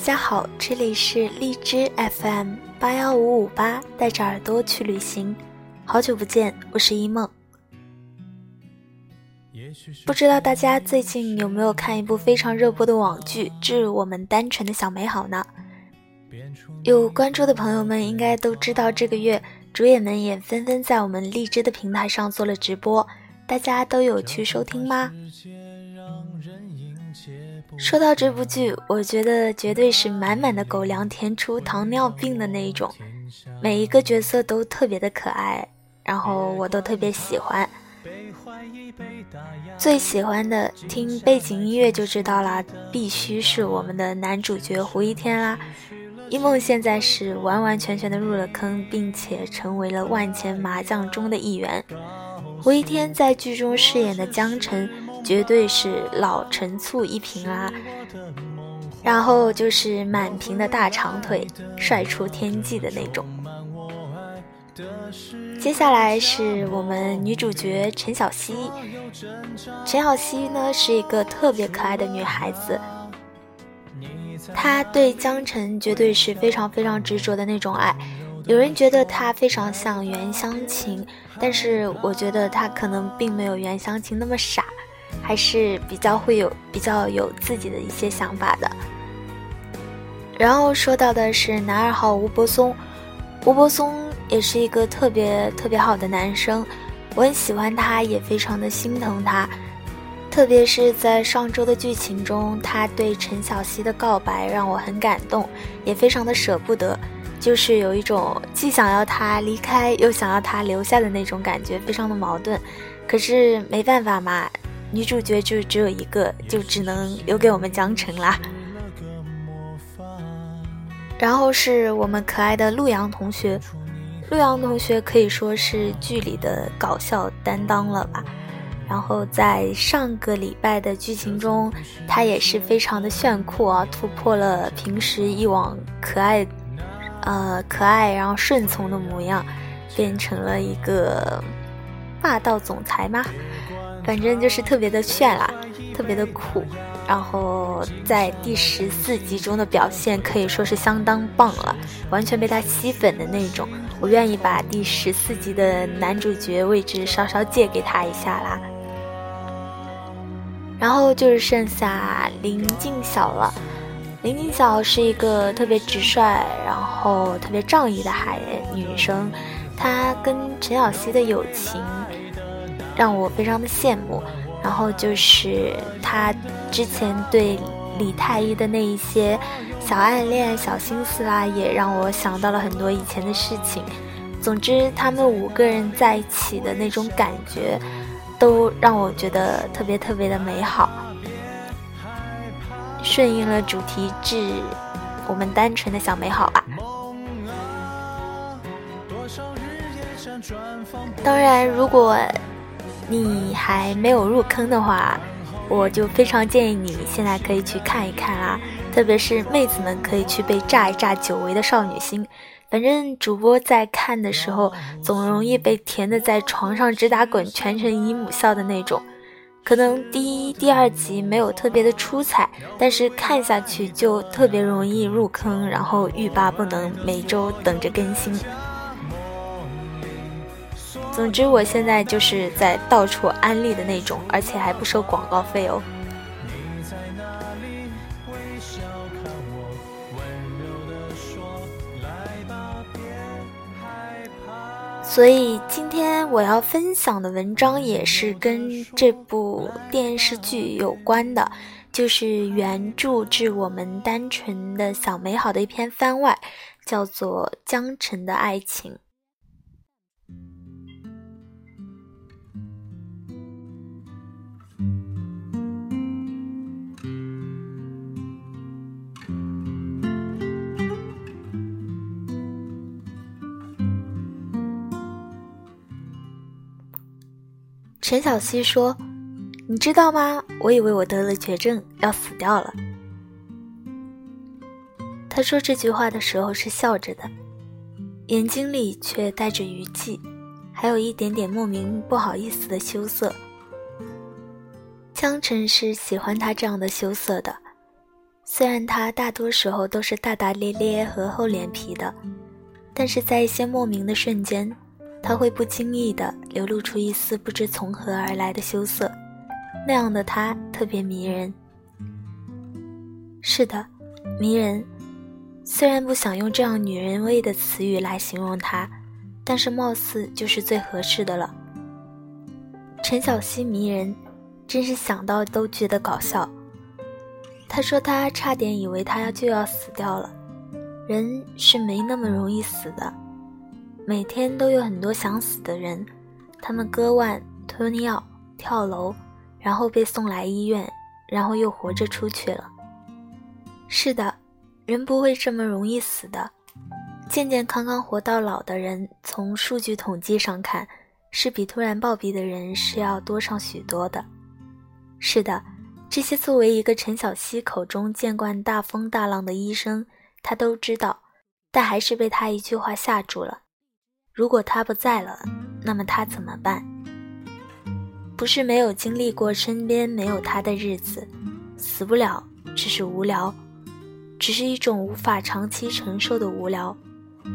大家好，这里是荔枝 FM 八幺五五八，带着耳朵去旅行。好久不见，我是一梦。不知道大家最近有没有看一部非常热播的网剧《致我们单纯的小美好》呢？有关注的朋友们应该都知道，这个月主演们也纷纷在我们荔枝的平台上做了直播，大家都有去收听吗？说到这部剧，我觉得绝对是满满的狗粮填出糖尿病的那一种，每一个角色都特别的可爱，然后我都特别喜欢。最喜欢的听背景音乐就知道啦，必须是我们的男主角胡一天啦。一梦现在是完完全全的入了坑，并且成为了万千麻将中的一员。胡一天在剧中饰演的江辰，绝对是老陈醋一瓶啊。然后就是满屏的大长腿，帅出天际的那种。接下来是我们女主角陈小希。陈小希呢是一个特别可爱的女孩子，她对江辰绝对是非常非常执着的那种爱。有人觉得她非常像袁湘琴，但是我觉得她可能并没有袁湘琴那么傻，还是比较会有比较有自己的一些想法的。然后说到的是男二号吴柏松，吴柏松。也是一个特别特别好的男生，我很喜欢他，也非常的心疼他。特别是在上周的剧情中，他对陈小希的告白让我很感动，也非常的舍不得，就是有一种既想要他离开，又想要他留下的那种感觉，非常的矛盾。可是没办法嘛，女主角就只有一个，就只能留给我们江澄啦。然后是我们可爱的陆阳同学。陆阳同学可以说是剧里的搞笑担当了吧，然后在上个礼拜的剧情中，他也是非常的炫酷啊，突破了平时以往可爱，呃可爱然后顺从的模样，变成了一个霸道总裁嘛，反正就是特别的炫啦，特别的酷。然后在第十四集中的表现可以说是相当棒了，完全被他吸粉的那种。我愿意把第十四集的男主角位置稍稍借给他一下啦。然后就是剩下林静晓了。林静晓是一个特别直率，然后特别仗义的孩女生。她跟陈小希的友情让我非常的羡慕。然后就是他之前对李太医的那一些小暗恋、小心思啦，也让我想到了很多以前的事情。总之，他们五个人在一起的那种感觉，都让我觉得特别特别的美好，顺应了主题，致我们单纯的小美好吧。当然，如果。你还没有入坑的话，我就非常建议你现在可以去看一看啦。特别是妹子们可以去被炸一炸久违的少女心。反正主播在看的时候，总容易被甜的在床上直打滚，全程姨母笑的那种。可能第一、第二集没有特别的出彩，但是看下去就特别容易入坑，然后欲罢不能，每周等着更新。总之，我现在就是在到处安利的那种，而且还不收广告费哦。所以今天我要分享的文章也是跟这部电视剧有关的，就是原著《致我们单纯的小美好》的一篇番外，叫做《江城的爱情》。陈小希说：“你知道吗？我以为我得了绝症，要死掉了。”他说这句话的时候是笑着的，眼睛里却带着余悸，还有一点点莫名不好意思的羞涩。江辰是喜欢他这样的羞涩的，虽然他大多时候都是大大咧咧和厚脸皮的，但是在一些莫名的瞬间，他会不经意地流露出一丝不知从何而来的羞涩，那样的他特别迷人。是的，迷人。虽然不想用这样女人味的词语来形容他，但是貌似就是最合适的了。陈小希迷人，真是想到都觉得搞笑。他说他差点以为他就要死掉了，人是没那么容易死的，每天都有很多想死的人，他们割腕、吞药、跳楼，然后被送来医院，然后又活着出去了。是的，人不会这么容易死的。健健康康活到老的人，从数据统计上看，是比突然暴毙的人是要多上许多的。是的，这些作为一个陈小希口中见惯大风大浪的医生，他都知道，但还是被他一句话吓住了。如果他不在了，那么他怎么办？不是没有经历过身边没有他的日子，死不了，只是无聊。只是一种无法长期承受的无聊，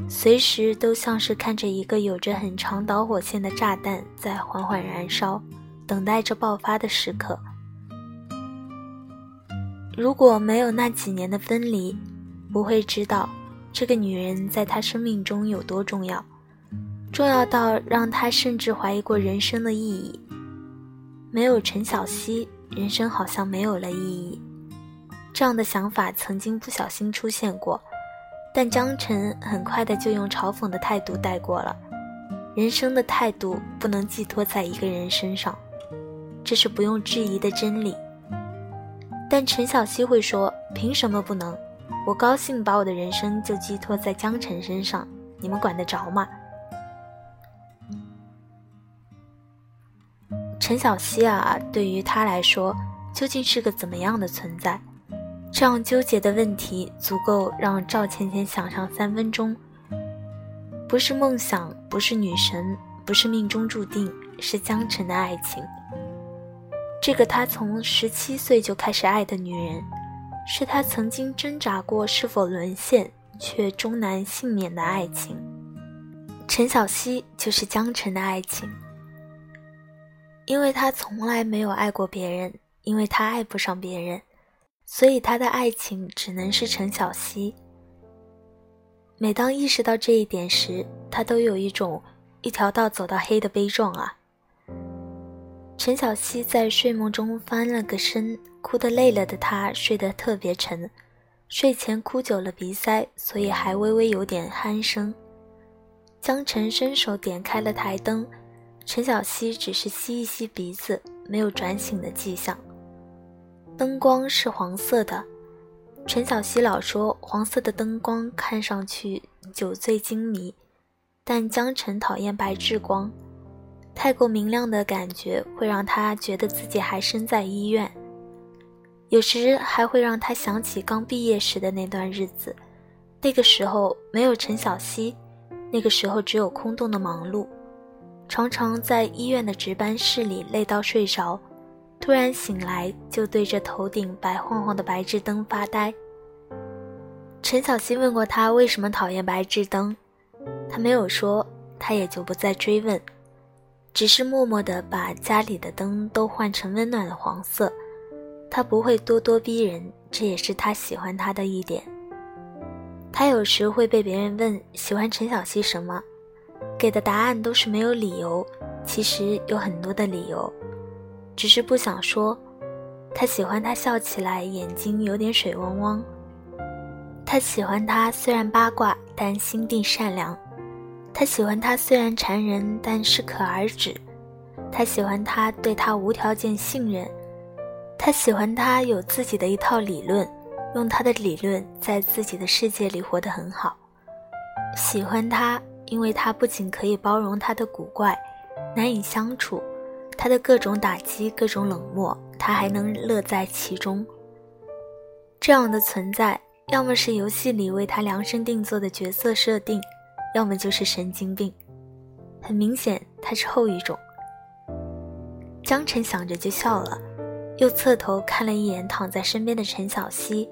随时都像是看着一个有着很长导火线的炸弹在缓缓燃烧，等待着爆发的时刻。如果没有那几年的分离，不会知道这个女人在他生命中有多重要，重要到让他甚至怀疑过人生的意义。没有陈小希，人生好像没有了意义。这样的想法曾经不小心出现过，但江晨很快的就用嘲讽的态度带过了。人生的态度不能寄托在一个人身上，这是不用质疑的真理。但陈小希会说：“凭什么不能？我高兴把我的人生就寄托在江晨身上，你们管得着吗？”陈小希啊，对于他来说，究竟是个怎么样的存在？这样纠结的问题，足够让赵倩倩想上三分钟。不是梦想，不是女神，不是命中注定，是江辰的爱情。这个他从十七岁就开始爱的女人，是他曾经挣扎过是否沦陷，却终难幸免的爱情。陈小希就是江辰的爱情，因为他从来没有爱过别人，因为他爱不上别人。所以他的爱情只能是陈小希。每当意识到这一点时，他都有一种一条道走到黑的悲壮啊。陈小希在睡梦中翻了个身，哭得累了的他睡得特别沉，睡前哭久了鼻塞，所以还微微有点鼾声。江晨伸手点开了台灯，陈小希只是吸一吸鼻子，没有转醒的迹象。灯光是黄色的，陈小希老说黄色的灯光看上去酒醉金迷，但江晨讨厌白炽光，太过明亮的感觉会让他觉得自己还身在医院，有时还会让他想起刚毕业时的那段日子，那个时候没有陈小希，那个时候只有空洞的忙碌，常常在医院的值班室里累到睡着。突然醒来，就对着头顶白晃晃的白炽灯发呆。陈小希问过他为什么讨厌白炽灯，他没有说，他也就不再追问，只是默默地把家里的灯都换成温暖的黄色。他不会咄咄逼人，这也是他喜欢他的一点。他有时会被别人问喜欢陈小希什么，给的答案都是没有理由，其实有很多的理由。只是不想说，他喜欢他笑起来眼睛有点水汪汪。他喜欢他虽然八卦，但心地善良。他喜欢他虽然缠人，但适可而止。他喜欢他对他无条件信任。他喜欢他有自己的一套理论，用他的理论在自己的世界里活得很好。喜欢他，因为他不仅可以包容他的古怪，难以相处。他的各种打击，各种冷漠，他还能乐在其中。这样的存在，要么是游戏里为他量身定做的角色设定，要么就是神经病。很明显，他是后一种。江晨想着就笑了，又侧头看了一眼躺在身边的陈小希，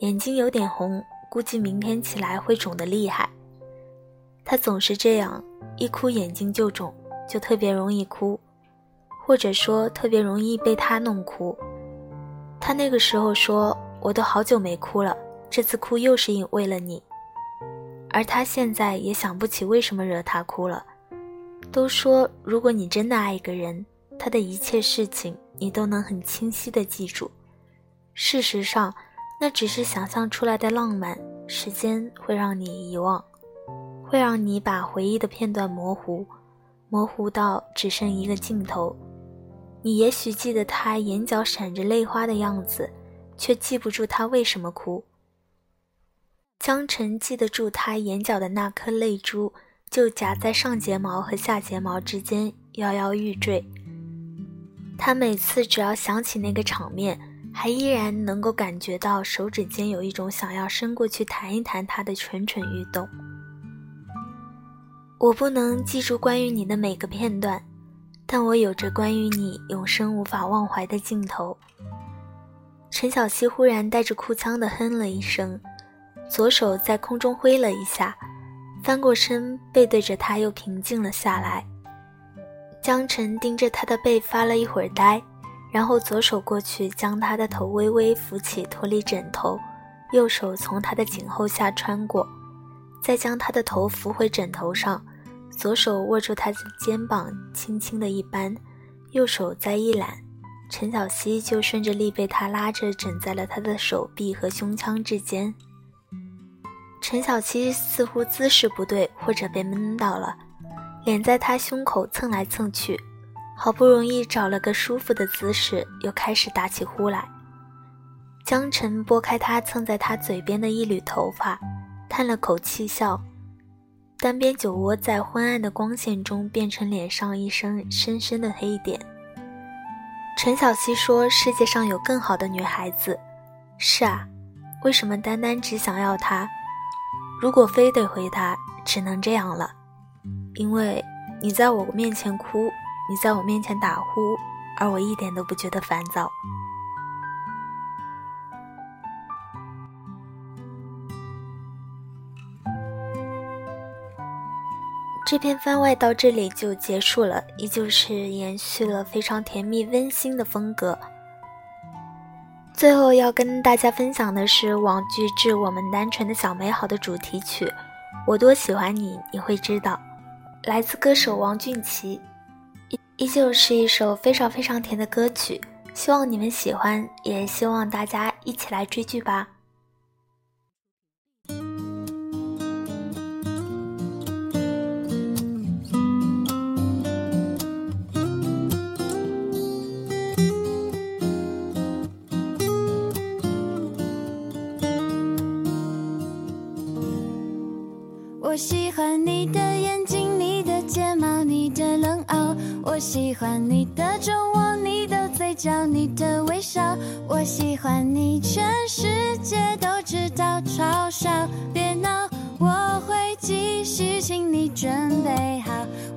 眼睛有点红，估计明天起来会肿得厉害。他总是这样，一哭眼睛就肿，就特别容易哭，或者说特别容易被他弄哭。他那个时候说：“我都好久没哭了，这次哭又是因为了你。”而他现在也想不起为什么惹他哭了。都说，如果你真的爱一个人，他的一切事情你都能很清晰的记住。事实上，那只是想象出来的浪漫，时间会让你遗忘，会让你把回忆的片段模糊，模糊到只剩一个镜头。你也许记得他眼角闪着泪花的样子，却记不住他为什么哭。江晨记得住他眼角的那颗泪珠，就夹在上睫毛和下睫毛之间，摇摇欲坠。他每次只要想起那个场面，还依然能够感觉到手指间有一种想要伸过去弹一弹他的蠢蠢欲动。我不能记住关于你的每个片段。但我有着关于你永生无法忘怀的镜头。陈小希忽然带着哭腔的哼了一声，左手在空中挥了一下，翻过身背对着他，又平静了下来。江晨盯着他的背发了一会儿呆，然后左手过去将他的头微微扶起，脱离枕头，右手从他的颈后下穿过，再将他的头扶回枕头上。左手握住他的肩膀，轻轻的一扳，右手再一揽，陈小希就顺着力被他拉着枕在了他的手臂和胸腔之间。陈小希似乎姿势不对，或者被闷到了，脸在他胸口蹭来蹭去，好不容易找了个舒服的姿势，又开始打起呼来。江晨拨开他蹭在他嘴边的一缕头发，叹了口气笑。单边酒窝在昏暗的光线中变成脸上一身深深的黑点。陈小希说：“世界上有更好的女孩子。”是啊，为什么单单只想要她？如果非得回答，只能这样了。因为你在我面前哭，你在我面前打呼，而我一点都不觉得烦躁。这篇番外到这里就结束了，依旧是延续了非常甜蜜温馨的风格。最后要跟大家分享的是网剧《致我们单纯的小美好》的主题曲《我多喜欢你》，你会知道，来自歌手王俊奇，依依旧是一首非常非常甜的歌曲，希望你们喜欢，也希望大家一起来追剧吧。我喜欢你的眼睛，你的睫毛，你的冷傲。我喜欢你的酒窝，你的嘴角，你的微笑。我喜欢你，全世界都知道，嘲笑，别闹，我会继续，请你准备。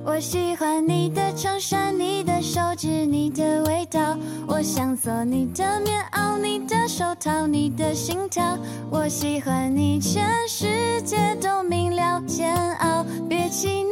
我喜欢你的衬衫，你的手指，你的味道。我想做你的棉袄，你的手套，你的心跳。我喜欢你，全世界都明了，煎熬。别气馁，